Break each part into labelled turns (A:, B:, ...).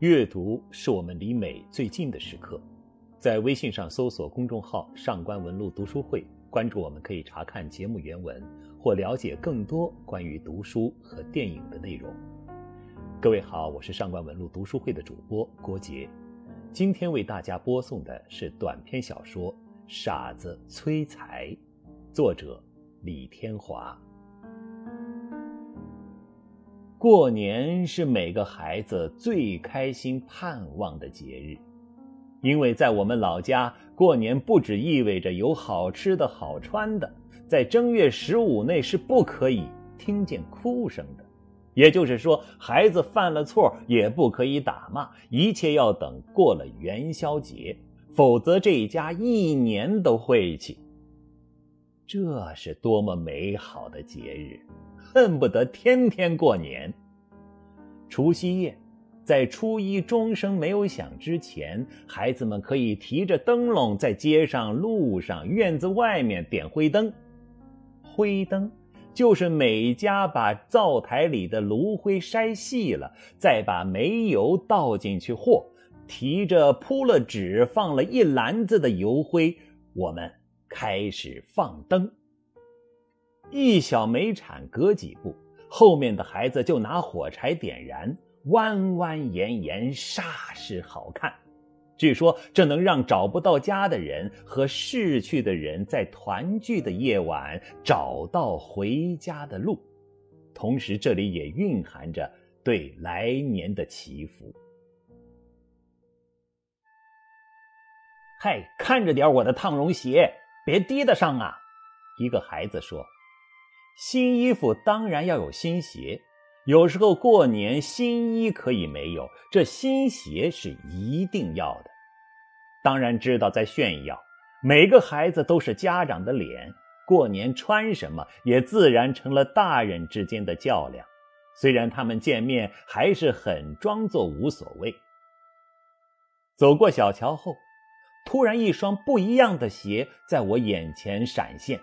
A: 阅读是我们离美最近的时刻，在微信上搜索公众号“上官文录读书会”，关注我们可以查看节目原文或了解更多关于读书和电影的内容。各位好，我是上官文录读书会的主播郭杰，今天为大家播送的是短篇小说《傻子催财》，作者李天华。过年是每个孩子最开心盼望的节日，因为在我们老家，过年不只意味着有好吃的好穿的，在正月十五内是不可以听见哭声的，也就是说，孩子犯了错也不可以打骂，一切要等过了元宵节，否则这一家一年都晦气。这是多么美好的节日！恨不得天天过年。除夕夜，在初一钟声没有响之前，孩子们可以提着灯笼在街上、路上、院子外面点灰灯。灰灯就是每家把灶台里的炉灰筛细了，再把煤油倒进去和，提着铺了纸、放了一篮子的油灰，我们开始放灯。一小煤铲隔几步，后面的孩子就拿火柴点燃，弯弯延延，煞是好看。据说这能让找不到家的人和逝去的人在团聚的夜晚找到回家的路，同时这里也蕴含着对来年的祈福。嗨，看着点我的烫绒鞋，别滴得上啊！一个孩子说。新衣服当然要有新鞋，有时候过年新衣可以没有，这新鞋是一定要的。当然知道在炫耀，每个孩子都是家长的脸，过年穿什么也自然成了大人之间的较量。虽然他们见面还是很装作无所谓。走过小桥后，突然一双不一样的鞋在我眼前闪现。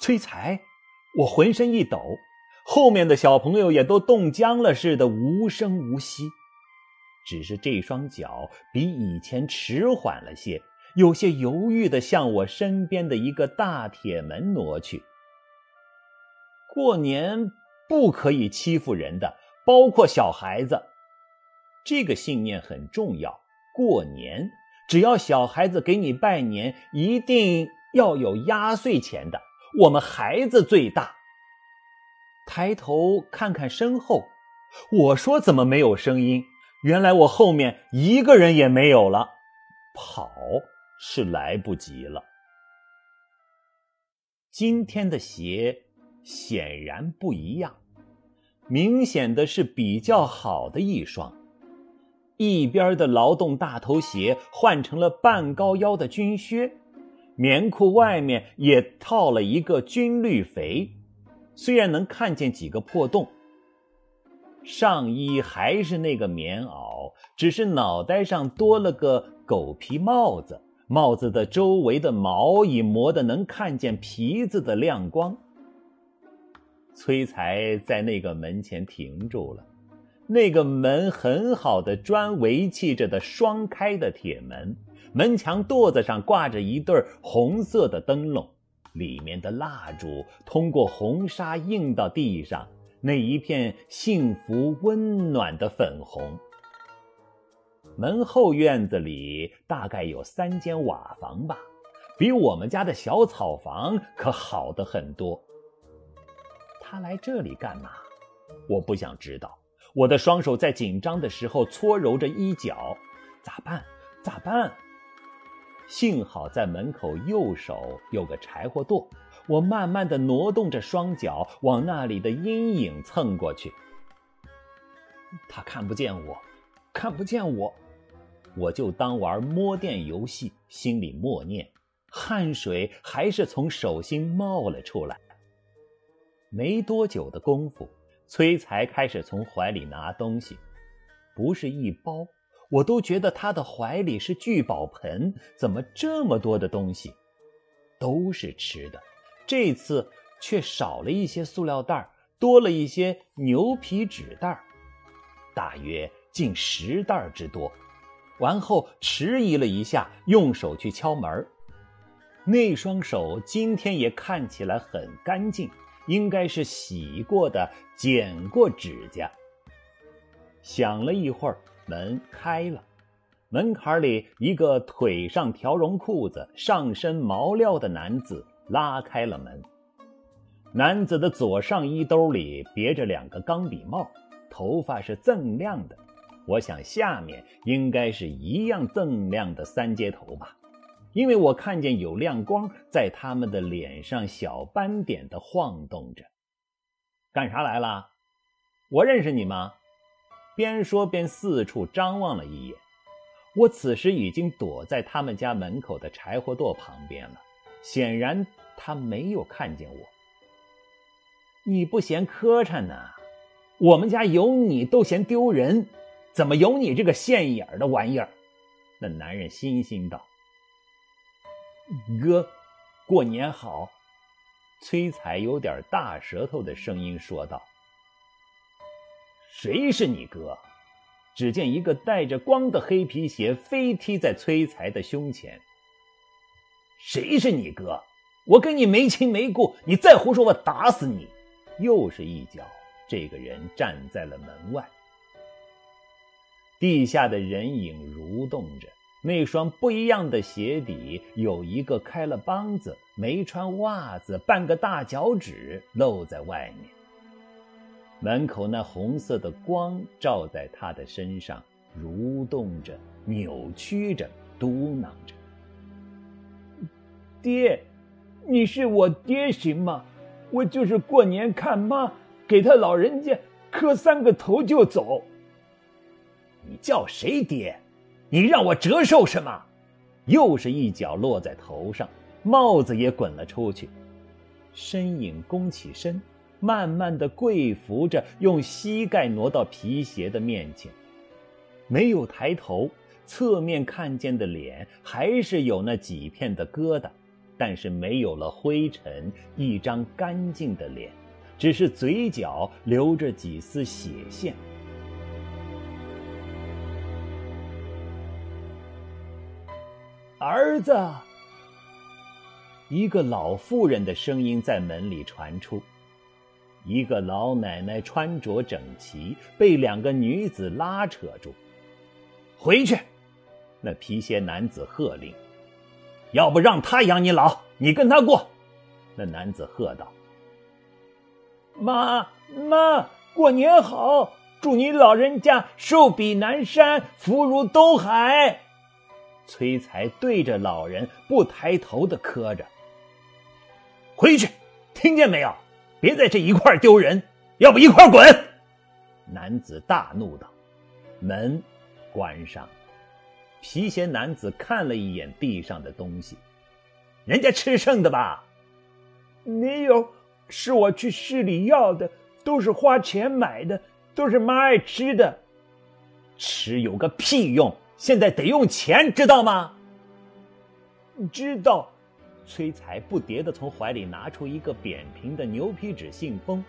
A: 催财，我浑身一抖，后面的小朋友也都冻僵了似的，无声无息。只是这双脚比以前迟缓了些，有些犹豫的向我身边的一个大铁门挪去。过年不可以欺负人的，包括小孩子。这个信念很重要。过年只要小孩子给你拜年，一定要有压岁钱的。我们孩子最大。抬头看看身后，我说怎么没有声音？原来我后面一个人也没有了，跑是来不及了。今天的鞋显然不一样，明显的是比较好的一双，一边的劳动大头鞋换成了半高腰的军靴。棉裤外面也套了一个军绿肥，虽然能看见几个破洞。上衣还是那个棉袄，只是脑袋上多了个狗皮帽子，帽子的周围的毛已磨得能看见皮子的亮光。崔才在那个门前停住了，那个门很好的砖围砌着的双开的铁门。门墙垛子上挂着一对红色的灯笼，里面的蜡烛通过红纱映到地上，那一片幸福温暖的粉红。门后院子里大概有三间瓦房吧，比我们家的小草房可好的很多。他来这里干嘛？我不想知道。我的双手在紧张的时候搓揉着衣角，咋办？咋办？幸好在门口右手有个柴火垛，我慢慢的挪动着双脚往那里的阴影蹭过去。他看不见我，看不见我，我就当玩摸电游戏，心里默念，汗水还是从手心冒了出来。没多久的功夫，崔才开始从怀里拿东西，不是一包。我都觉得他的怀里是聚宝盆，怎么这么多的东西？都是吃的，这次却少了一些塑料袋多了一些牛皮纸袋大约近十袋之多。完后迟疑了一下，用手去敲门那双手今天也看起来很干净，应该是洗过的、剪过指甲。想了一会儿，门开了，门槛里一个腿上条绒裤子、上身毛料的男子拉开了门。男子的左上衣兜里别着两个钢笔帽，头发是锃亮的。我想下面应该是一样锃亮的三接头吧，因为我看见有亮光在他们的脸上小斑点的晃动着。干啥来了？我认识你吗？边说边四处张望了一眼。我此时已经躲在他们家门口的柴火垛旁边了，显然他没有看见我。你不嫌磕碜呢？我们家有你都嫌丢人。怎么有你这个现眼儿的玩意儿？那男人心心道：“哥，过年好。”崔彩有点大舌头的声音说道：“谁是你哥？”只见一个带着光的黑皮鞋飞踢在崔才的胸前。“谁是你哥？我跟你没亲没故，你再胡说，我打死你！”又是一脚，这个人站在了门外。地下的人影蠕动着，那双不一样的鞋底有一个开了帮子，没穿袜子，半个大脚趾露在外面。门口那红色的光照在他的身上，蠕动着，扭曲着，嘟囔着：“
B: 爹，你是我爹行吗？我就是过年看妈，给他老人家磕三个头就走。”
A: 你叫谁爹？你让我折寿什么？又是一脚落在头上，帽子也滚了出去。身影弓起身，慢慢的跪伏着，用膝盖挪到皮鞋的面前，没有抬头，侧面看见的脸还是有那几片的疙瘩，但是没有了灰尘，一张干净的脸，只是嘴角留着几丝血线。儿子，一个老妇人的声音在门里传出。一个老奶奶穿着整齐，被两个女子拉扯住。回去！那皮鞋男子喝令。要不让他养你老，你跟他过。那男子喝道：“
B: 妈妈，过年好！祝你老人家寿比南山，福如东海。”
A: 崔才对着老人不抬头的磕着：“回去，听见没有？别在这一块丢人，要不一块滚！”男子大怒道。门关上，皮鞋男子看了一眼地上的东西，人家吃剩的吧？
B: 没有，是我去市里要的，都是花钱买的，都是妈爱吃的。
A: 吃有个屁用！现在得用钱，知道吗？
B: 知道。
A: 崔才不迭的从怀里拿出一个扁平的牛皮纸信封。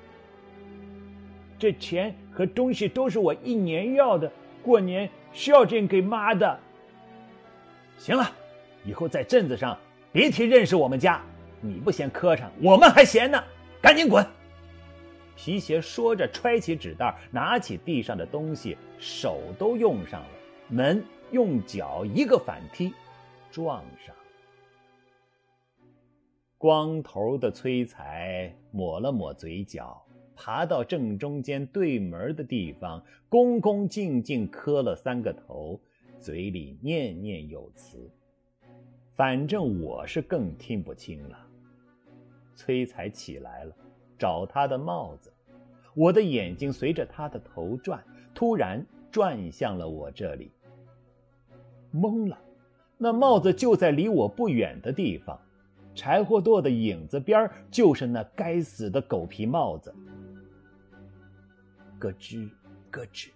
B: 这钱和东西都是我一年要的，过年孝敬给妈的。
A: 行了，以后在镇子上别提认识我们家。你不嫌磕碜，我们还嫌呢。赶紧滚！皮鞋说着，揣起纸袋，拿起地上的东西，手都用上了。门。用脚一个反踢，撞上。光头的崔才抹了抹嘴角，爬到正中间对门的地方，恭恭敬敬磕了三个头，嘴里念念有词。反正我是更听不清了。崔才起来了，找他的帽子。我的眼睛随着他的头转，突然转向了我这里。懵了，那帽子就在离我不远的地方，柴火垛的影子边就是那该死的狗皮帽子。咯吱咯吱，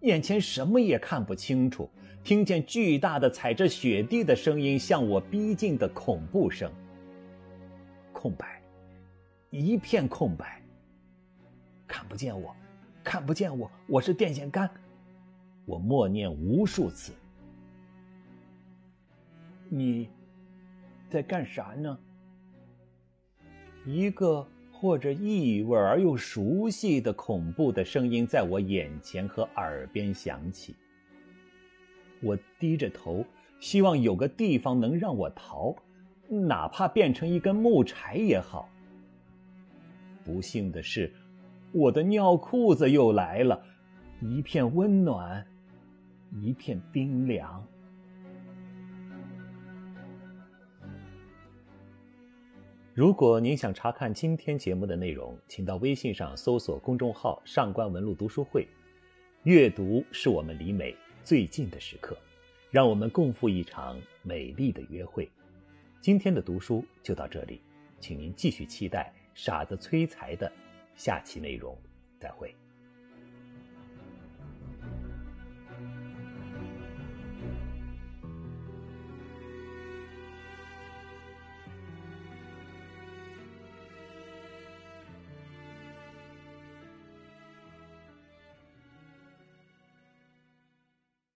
A: 眼前什么也看不清楚，听见巨大的踩着雪地的声音向我逼近的恐怖声。空白，一片空白，看不见我，看不见我，我是电线杆。我默念无数次。
B: 你在干啥呢？
A: 一个或者异味而又熟悉的恐怖的声音在我眼前和耳边响起。我低着头，希望有个地方能让我逃，哪怕变成一根木柴也好。不幸的是，我的尿裤子又来了，一片温暖，一片冰凉。如果您想查看今天节目的内容，请到微信上搜索公众号“上官文录读书会”。阅读是我们离美最近的时刻，让我们共赴一场美丽的约会。今天的读书就到这里，请您继续期待傻子催财的下期内容。再会。